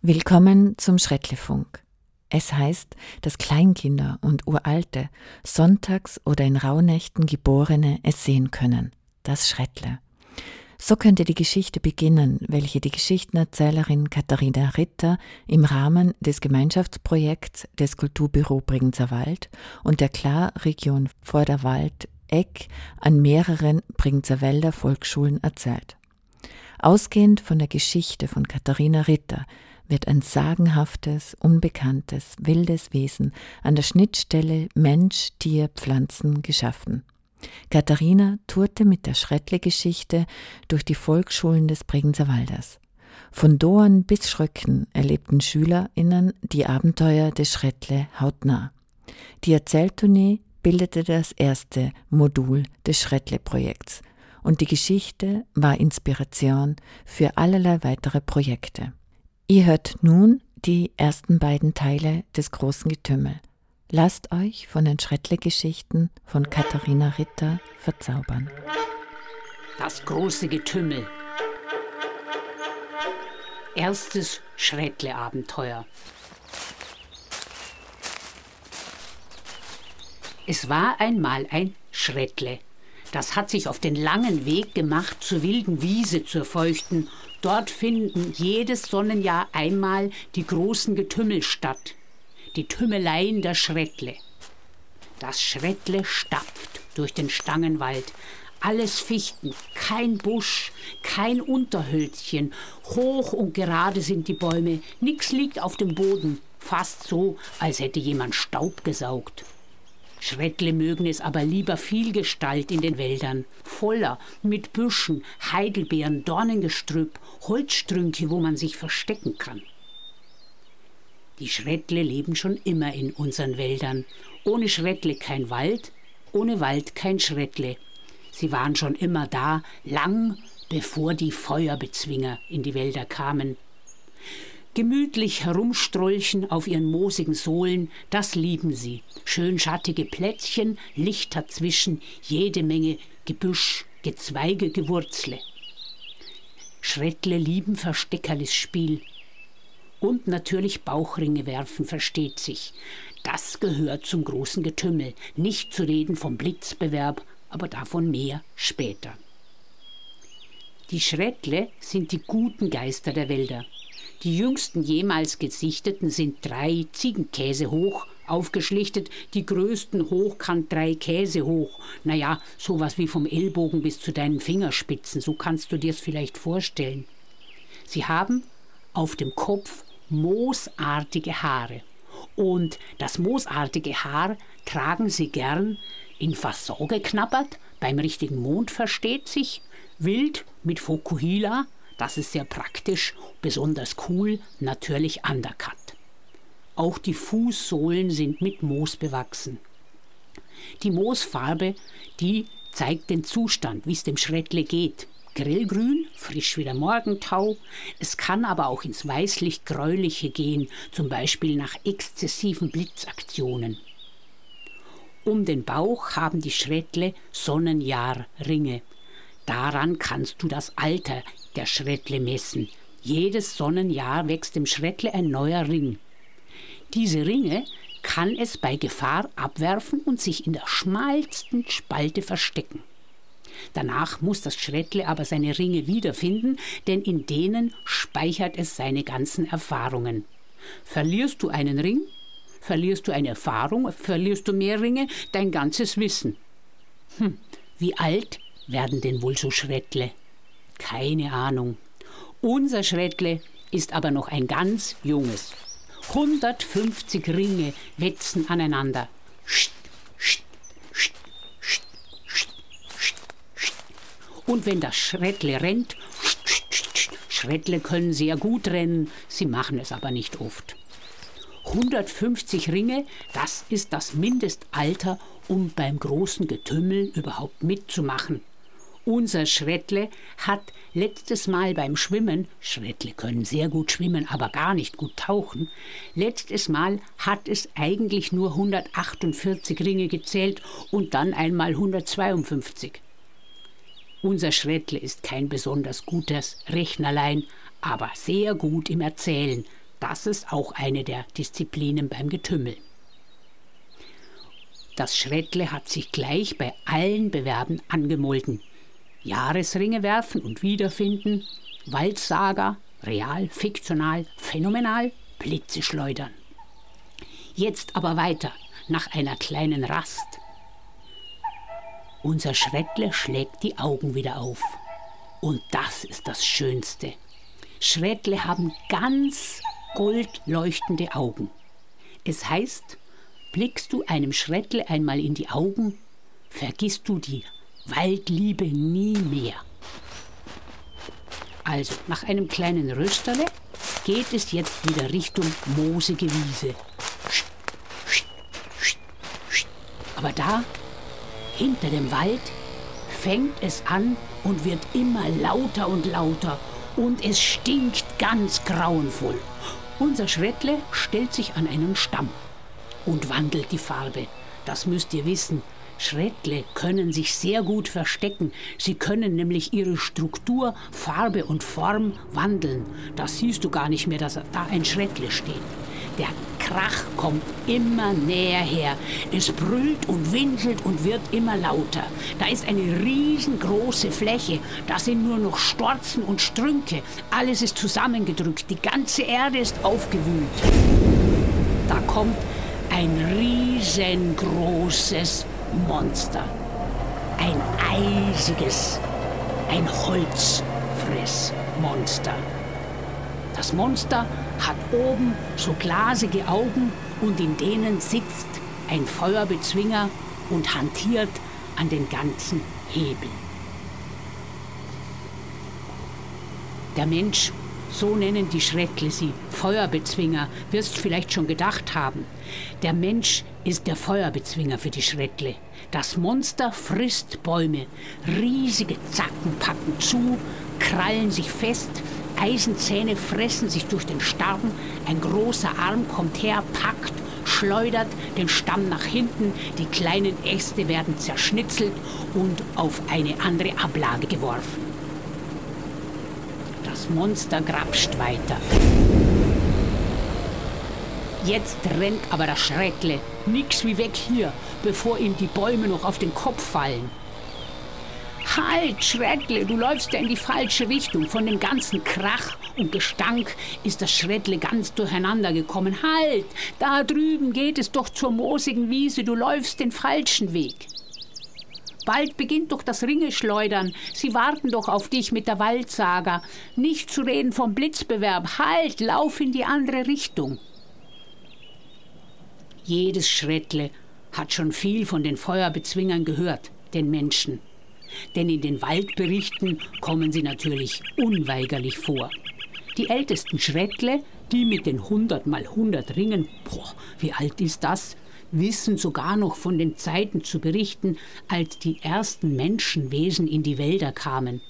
Willkommen zum Schrettlefunk. Es heißt, dass Kleinkinder und Uralte, sonntags oder in Rauhnächten Geborene es sehen können. Das Schrettle. So könnte die Geschichte beginnen, welche die Geschichtenerzählerin Katharina Ritter im Rahmen des Gemeinschaftsprojekts des Kulturbüro Bregenzer Wald und der Klarregion Vorderwald Eck an mehreren Bregenzer Wälder Volksschulen erzählt. Ausgehend von der Geschichte von Katharina Ritter wird ein sagenhaftes, unbekanntes, wildes Wesen an der Schnittstelle Mensch, Tier, Pflanzen geschaffen. Katharina tourte mit der Schrettle-Geschichte durch die Volksschulen des Bregenzer Waldes. Von Doan bis Schröcken erlebten SchülerInnen die Abenteuer des Schrettle hautnah. Die Erzähltournee bildete das erste Modul des Schrettle-Projekts und die Geschichte war Inspiration für allerlei weitere Projekte. Ihr hört nun die ersten beiden Teile des großen Getümmel. Lasst euch von den Schrettle-Geschichten von Katharina Ritter verzaubern. Das große Getümmel. Erstes Schrettle-Abenteuer. Es war einmal ein Schrettle. Das hat sich auf den langen Weg gemacht zur wilden Wiese zur feuchten Dort finden jedes Sonnenjahr einmal die großen Getümmel statt, die Tümmeleien der Schrettle. Das Schrettle stapft durch den Stangenwald, alles Fichten, kein Busch, kein Unterhölzchen, hoch und gerade sind die Bäume, nix liegt auf dem Boden, fast so, als hätte jemand Staub gesaugt. Schrettle mögen es aber lieber Vielgestalt in den Wäldern, voller, mit Büschen, Heidelbeeren, Dornengestrüpp, Holzstrünke, wo man sich verstecken kann. Die Schrettle leben schon immer in unseren Wäldern. Ohne Schrettle kein Wald, ohne Wald kein Schrettle. Sie waren schon immer da, lang bevor die Feuerbezwinger in die Wälder kamen. Gemütlich herumstrolchen auf ihren moosigen Sohlen, das lieben sie. Schön schattige Plätzchen, Licht dazwischen, jede Menge Gebüsch, Gezweige, Gewurzle. Schrettle lieben Versteckerles Spiel. Und natürlich Bauchringe werfen, versteht sich. Das gehört zum großen Getümmel. Nicht zu reden vom Blitzbewerb, aber davon mehr später. Die Schrettle sind die guten Geister der Wälder. Die jüngsten jemals gesichteten sind drei Ziegenkäse hoch, aufgeschlichtet, die größten hochkant drei Käse hoch. Naja, sowas wie vom Ellbogen bis zu deinen Fingerspitzen, so kannst du dir's vielleicht vorstellen. Sie haben auf dem Kopf moosartige Haare. Und das moosartige Haar tragen sie gern in Fasson geknabbert, beim richtigen Mond versteht sich, wild mit Fokuhila, das ist sehr praktisch, besonders cool, natürlich undercut. Auch die Fußsohlen sind mit Moos bewachsen. Die Moosfarbe, die zeigt den Zustand, wie es dem Schrettle geht. Grellgrün, frisch wie der Morgentau. Es kann aber auch ins weißlich-gräuliche gehen, zum Beispiel nach exzessiven Blitzaktionen. Um den Bauch haben die Schrettle Sonnenjahrringe. Daran kannst du das Alter der Schrettle messen. Jedes Sonnenjahr wächst dem Schrettle ein neuer Ring. Diese Ringe kann es bei Gefahr abwerfen und sich in der schmalsten Spalte verstecken. Danach muss das Schrettle aber seine Ringe wiederfinden, denn in denen speichert es seine ganzen Erfahrungen. Verlierst du einen Ring, verlierst du eine Erfahrung, verlierst du mehr Ringe, dein ganzes Wissen. Hm, wie alt werden denn wohl so Schrettle? Keine Ahnung. Unser Schrettle ist aber noch ein ganz junges. 150 Ringe wetzen aneinander. Und wenn das Schrettle rennt, Schrettle können sehr gut rennen, sie machen es aber nicht oft. 150 Ringe, das ist das Mindestalter, um beim großen Getümmel überhaupt mitzumachen. Unser Schrettle hat letztes Mal beim Schwimmen, Schrettle können sehr gut schwimmen, aber gar nicht gut tauchen, letztes Mal hat es eigentlich nur 148 Ringe gezählt und dann einmal 152. Unser Schrettle ist kein besonders gutes Rechnerlein, aber sehr gut im Erzählen. Das ist auch eine der Disziplinen beim Getümmel. Das Schrettle hat sich gleich bei allen Bewerben angemolden. Jahresringe werfen und wiederfinden, Waldsaga, real, fiktional, phänomenal, Blitze schleudern. Jetzt aber weiter, nach einer kleinen Rast. Unser Schrettle schlägt die Augen wieder auf. Und das ist das Schönste. Schrettle haben ganz goldleuchtende Augen. Es heißt, blickst du einem Schrettle einmal in die Augen, vergisst du die Waldliebe nie mehr. Also, nach einem kleinen Rösterle geht es jetzt wieder Richtung moosige Wiese. Aber da, hinter dem Wald, fängt es an und wird immer lauter und lauter und es stinkt ganz grauenvoll. Unser Schrettle stellt sich an einen Stamm und wandelt die Farbe. Das müsst ihr wissen. Schrettle können sich sehr gut verstecken. Sie können nämlich ihre Struktur, Farbe und Form wandeln. Das siehst du gar nicht mehr, dass da ein Schrettle steht. Der Krach kommt immer näher her. Es brüllt und winselt und wird immer lauter. Da ist eine riesengroße Fläche. Da sind nur noch Storzen und Strünke. Alles ist zusammengedrückt. Die ganze Erde ist aufgewühlt. Da kommt ein riesengroßes Monster. Ein eisiges, ein Holzfressmonster. Das Monster hat oben so glasige Augen und in denen sitzt ein Feuerbezwinger und hantiert an den ganzen Hebeln. Der Mensch, so nennen die Schreckle sie, Feuerbezwinger, wirst vielleicht schon gedacht haben. Der Mensch ist der Feuerbezwinger für die Schreckle. Das Monster frisst Bäume. Riesige Zacken packen zu, krallen sich fest, Eisenzähne fressen sich durch den Stamm, ein großer Arm kommt her, packt, schleudert den Stamm nach hinten, die kleinen Äste werden zerschnitzelt und auf eine andere Ablage geworfen. Das Monster grapscht weiter. Jetzt rennt aber das Schreckle, nix wie weg hier, bevor ihm die Bäume noch auf den Kopf fallen. Halt, Schrettle, du läufst ja in die falsche Richtung. Von dem ganzen Krach und Gestank ist das Schrettle ganz durcheinander gekommen. Halt, da drüben geht es doch zur moosigen Wiese. Du läufst den falschen Weg. Bald beginnt doch das Ringeschleudern. Sie warten doch auf dich mit der Waldsaga. Nicht zu reden vom Blitzbewerb. Halt, lauf in die andere Richtung. Jedes Schrettle hat schon viel von den Feuerbezwingern gehört, den Menschen denn in den Waldberichten kommen sie natürlich unweigerlich vor. Die ältesten Schrettle, die mit den 100 mal 100 Ringen, boah, wie alt ist das, wissen sogar noch von den Zeiten zu berichten, als die ersten Menschenwesen in die Wälder kamen.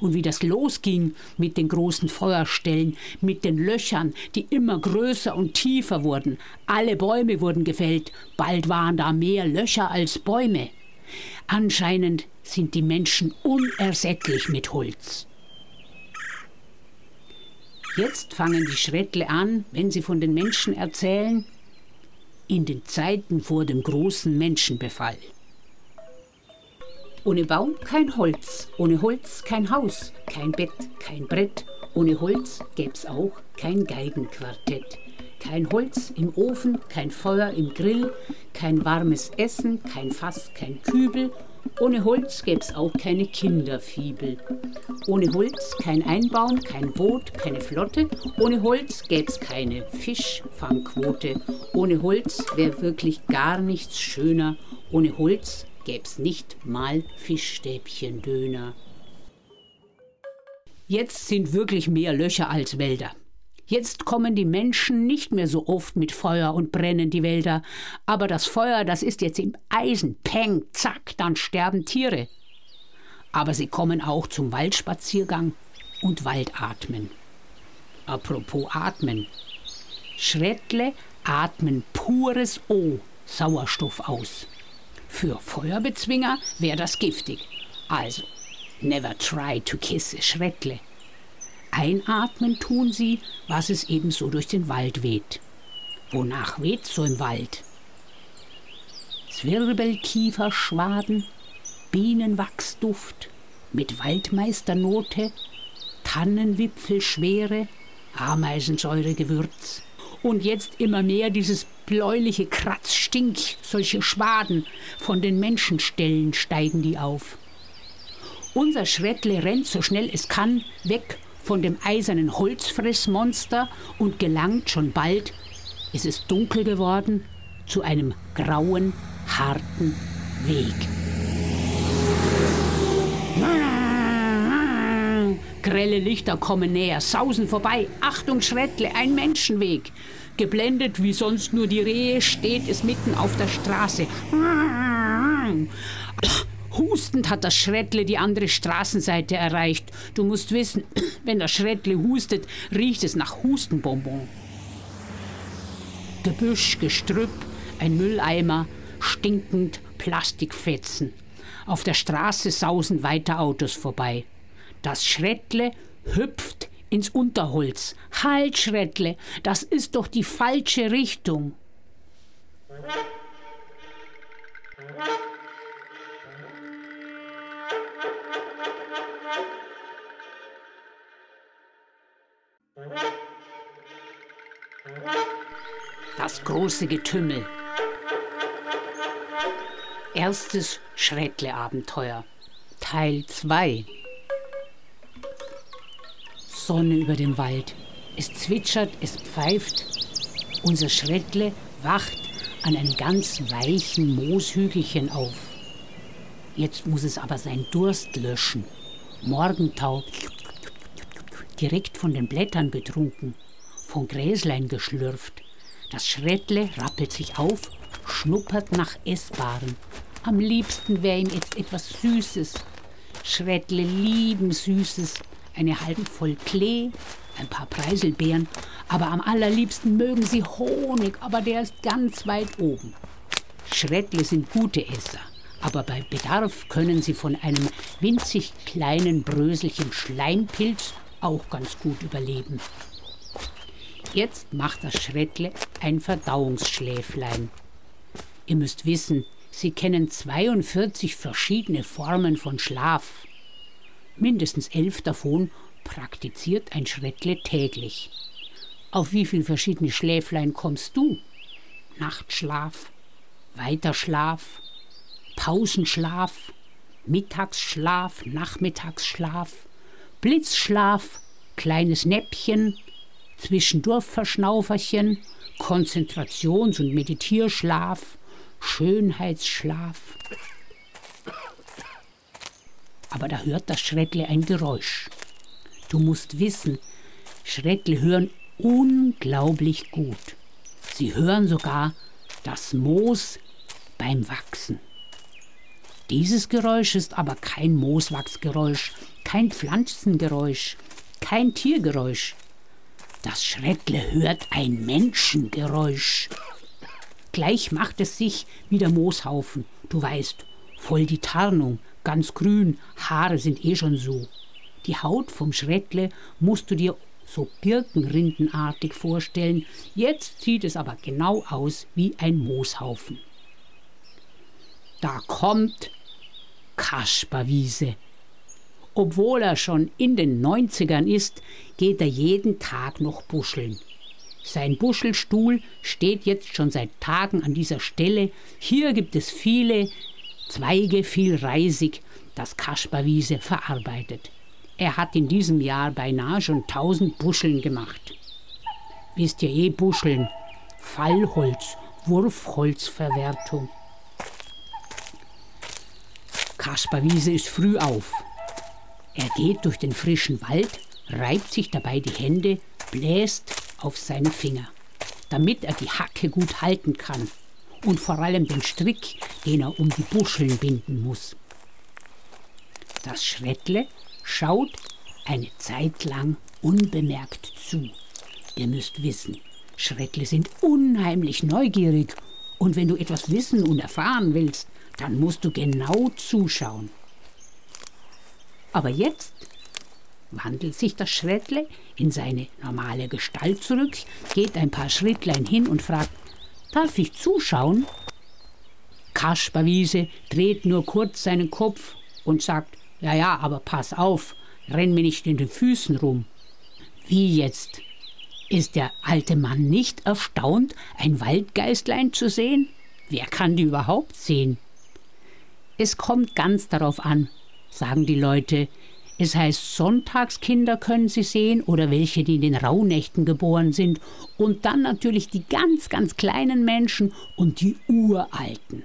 Und wie das losging mit den großen Feuerstellen, mit den Löchern, die immer größer und tiefer wurden. Alle Bäume wurden gefällt, bald waren da mehr Löcher als Bäume. Anscheinend sind die Menschen unersättlich mit Holz. Jetzt fangen die Schrettle an, wenn sie von den Menschen erzählen, in den Zeiten vor dem großen Menschenbefall. Ohne Baum kein Holz, ohne Holz kein Haus, kein Bett, kein Brett, ohne Holz gäb's auch kein Geigenquartett. Kein Holz im Ofen, kein Feuer im Grill, kein warmes Essen, kein Fass, kein Kübel. Ohne Holz gäb's auch keine Kinderfibel. Ohne Holz kein Einbaum, kein Boot, keine Flotte. Ohne Holz gäb's keine Fischfangquote. Ohne Holz wär wirklich gar nichts schöner. Ohne Holz gäb's nicht mal Fischstäbchendöner. Jetzt sind wirklich mehr Löcher als Wälder. Jetzt kommen die Menschen nicht mehr so oft mit Feuer und brennen die Wälder. Aber das Feuer, das ist jetzt im Eisen. Peng, zack, dann sterben Tiere. Aber sie kommen auch zum Waldspaziergang und Waldatmen. Apropos Atmen. Schrettle atmen pures O Sauerstoff aus. Für Feuerbezwinger wäre das giftig. Also, never try to kiss a Schrettle. Einatmen tun sie, was es ebenso durch den Wald weht. Wonach weht so im Wald? Zwirbelkieferschwaden, Bienenwachsduft mit Waldmeisternote, Tannenwipfelschwere, Ameisensäuregewürz. Und jetzt immer mehr dieses bläuliche Kratzstink, solche Schwaden. Von den Menschenstellen steigen die auf. Unser Schrettle rennt so schnell es kann weg von dem eisernen Holzfressmonster und gelangt schon bald, es ist dunkel geworden, zu einem grauen, harten Weg. Grelle Lichter kommen näher, sausen vorbei. Achtung, Schrettle, ein Menschenweg. Geblendet wie sonst nur die Rehe steht es mitten auf der Straße. Hustend hat das Schrettle die andere Straßenseite erreicht. Du musst wissen, wenn das Schrettle hustet, riecht es nach Hustenbonbon. Gebüsch, Gestrüpp, ein Mülleimer, stinkend Plastikfetzen. Auf der Straße sausen weiter Autos vorbei. Das Schrettle hüpft ins Unterholz. Halt, Schrettle, das ist doch die falsche Richtung. Das große Getümmel. Erstes Schrettle-Abenteuer. Teil 2. Sonne über dem Wald. Es zwitschert, es pfeift. Unser Schrettle wacht an einem ganz weichen Mooshügelchen auf. Jetzt muss es aber seinen Durst löschen. Morgentau, direkt von den Blättern betrunken, von Gräslein geschlürft. Das Schrettle rappelt sich auf, schnuppert nach Essbarem. Am liebsten wäre ihm jetzt etwas Süßes. Schrettle lieben Süßes eine halbe voll Klee, ein paar Preiselbeeren, aber am allerliebsten mögen sie Honig, aber der ist ganz weit oben. Schrettle sind gute Esser, aber bei Bedarf können sie von einem winzig kleinen Bröselchen Schleimpilz auch ganz gut überleben. Jetzt macht das Schrettle ein Verdauungsschläflein. Ihr müsst wissen, sie kennen 42 verschiedene Formen von Schlaf. Mindestens elf davon praktiziert ein Schrettle täglich. Auf wie viele verschiedene Schläflein kommst du? Nachtschlaf, Weiterschlaf, Pausenschlaf, Mittagsschlaf, Nachmittagsschlaf, Blitzschlaf, kleines Näppchen, Zwischendurchverschnauferchen, Konzentrations- und Meditierschlaf, Schönheitsschlaf aber da hört das Schrettle ein Geräusch. Du musst wissen, Schrettle hören unglaublich gut. Sie hören sogar das Moos beim Wachsen. Dieses Geräusch ist aber kein Mooswachsgeräusch, kein Pflanzengeräusch, kein Tiergeräusch. Das Schrettle hört ein Menschengeräusch. Gleich macht es sich wie der Mooshaufen, du weißt, voll die Tarnung, ganz grün, Haare sind eh schon so. Die Haut vom Schrettle musst du dir so birkenrindenartig vorstellen, jetzt sieht es aber genau aus wie ein Mooshaufen. Da kommt Kasperwiese. Obwohl er schon in den 90ern ist, geht er jeden Tag noch buscheln. Sein Buschelstuhl steht jetzt schon seit Tagen an dieser Stelle. Hier gibt es viele Zweige viel Reisig, das Kasperwiese verarbeitet. Er hat in diesem Jahr beinahe schon tausend Buscheln gemacht. Wisst ihr eh Buscheln? Fallholz, Wurfholzverwertung. Kasperwiese ist früh auf. Er geht durch den frischen Wald, reibt sich dabei die Hände, bläst auf seine Finger, damit er die Hacke gut halten kann und vor allem den Strick, den er um die Buscheln binden muss. Das Schrettle schaut eine Zeit lang unbemerkt zu. Ihr müsst wissen, Schrettle sind unheimlich neugierig und wenn du etwas wissen und erfahren willst, dann musst du genau zuschauen. Aber jetzt wandelt sich das Schrettle in seine normale Gestalt zurück, geht ein paar Schrittlein hin und fragt, darf ich zuschauen? Kasperwiese dreht nur kurz seinen Kopf und sagt, ja, ja, aber pass auf, renn mir nicht in den Füßen rum. Wie jetzt? Ist der alte Mann nicht erstaunt, ein Waldgeistlein zu sehen? Wer kann die überhaupt sehen? Es kommt ganz darauf an, sagen die Leute. Es heißt, Sonntagskinder können sie sehen oder welche, die in den Rauhnächten geboren sind. Und dann natürlich die ganz, ganz kleinen Menschen und die Uralten.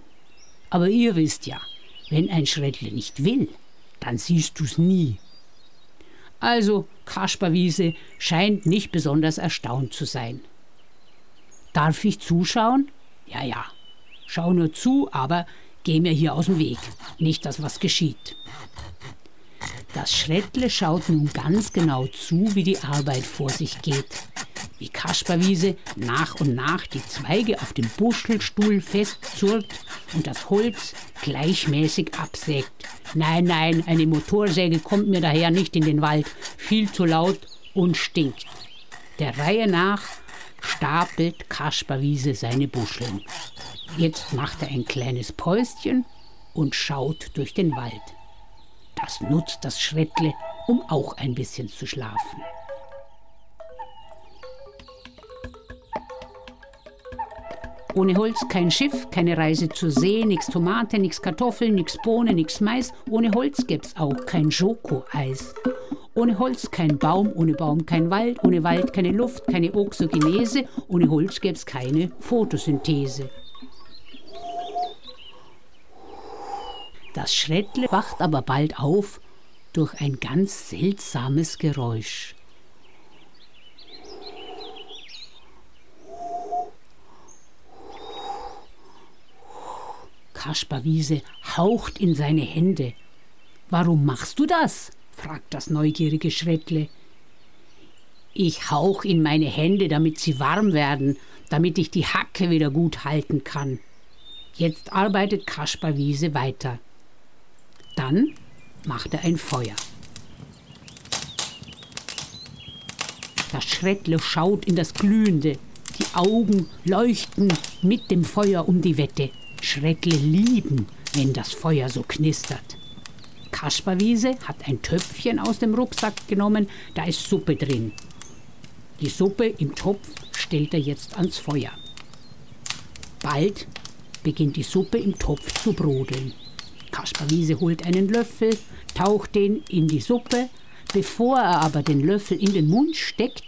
Aber ihr wisst ja, wenn ein Schrettle nicht will, dann siehst du's nie. Also, Kasperwiese scheint nicht besonders erstaunt zu sein. Darf ich zuschauen? Ja, ja. Schau nur zu, aber geh mir hier aus dem Weg. Nicht, dass was geschieht. Das Schrettle schaut nun ganz genau zu, wie die Arbeit vor sich geht. Wie Kasperwiese nach und nach die Zweige auf dem Buschelstuhl festzurrt und das Holz gleichmäßig absägt. Nein, nein, eine Motorsäge kommt mir daher nicht in den Wald. Viel zu laut und stinkt. Der Reihe nach stapelt Kasperwiese seine Buscheln. Jetzt macht er ein kleines Päuschen und schaut durch den Wald. Das nutzt das Schrettle, um auch ein bisschen zu schlafen. Ohne Holz kein Schiff, keine Reise zur See, nix Tomate, nix Kartoffeln, nix Bohnen, nix Mais. Ohne Holz gäb's auch kein Schokoeis. Ohne Holz kein Baum, ohne Baum kein Wald, ohne Wald keine Luft, keine Oxygenese, ohne Holz gäb's keine Photosynthese. Das Schrettle wacht aber bald auf durch ein ganz seltsames Geräusch. Kasperwiese haucht in seine Hände. Warum machst du das? fragt das neugierige Schrettle. Ich hauch in meine Hände, damit sie warm werden, damit ich die Hacke wieder gut halten kann. Jetzt arbeitet Kasperwiese weiter. Dann macht er ein Feuer. Das Schrettle schaut in das Glühende. Die Augen leuchten mit dem Feuer um die Wette. Schrettle lieben, wenn das Feuer so knistert. Kasperwiese hat ein Töpfchen aus dem Rucksack genommen, da ist Suppe drin. Die Suppe im Topf stellt er jetzt ans Feuer. Bald beginnt die Suppe im Topf zu brodeln. Kasperwiese holt einen Löffel, taucht den in die Suppe. Bevor er aber den Löffel in den Mund steckt,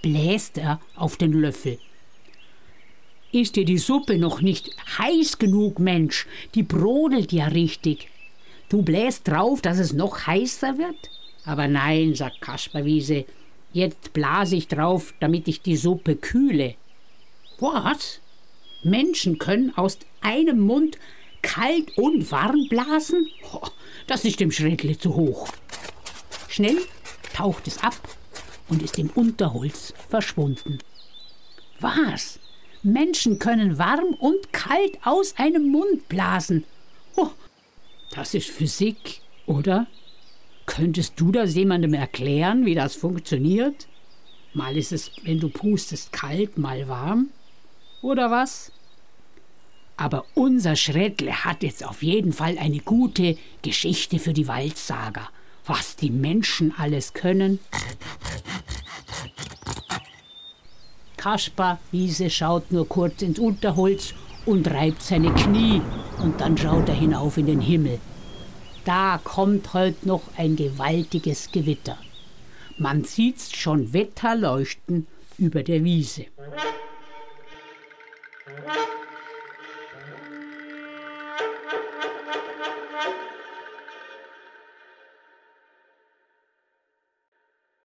bläst er auf den Löffel. Ist dir die Suppe noch nicht heiß genug, Mensch? Die brodelt ja richtig. Du bläst drauf, dass es noch heißer wird? Aber nein, sagt Kasperwiese, jetzt blase ich drauf, damit ich die Suppe kühle. Was? Menschen können aus einem Mund kalt und warm blasen? Das ist dem Schrettle zu hoch. Schnell taucht es ab und ist im Unterholz verschwunden. Was? Menschen können warm und kalt aus einem Mund blasen. Oh, das ist Physik, oder? Könntest du das jemandem erklären, wie das funktioniert? Mal ist es, wenn du pustest, kalt, mal warm. Oder was? Aber unser Schrettle hat jetzt auf jeden Fall eine gute Geschichte für die Waldsager. Was die Menschen alles können. Kaspar Wiese schaut nur kurz ins Unterholz und reibt seine Knie und dann schaut er hinauf in den Himmel. Da kommt heute noch ein gewaltiges Gewitter. Man sieht's schon Wetterleuchten über der Wiese.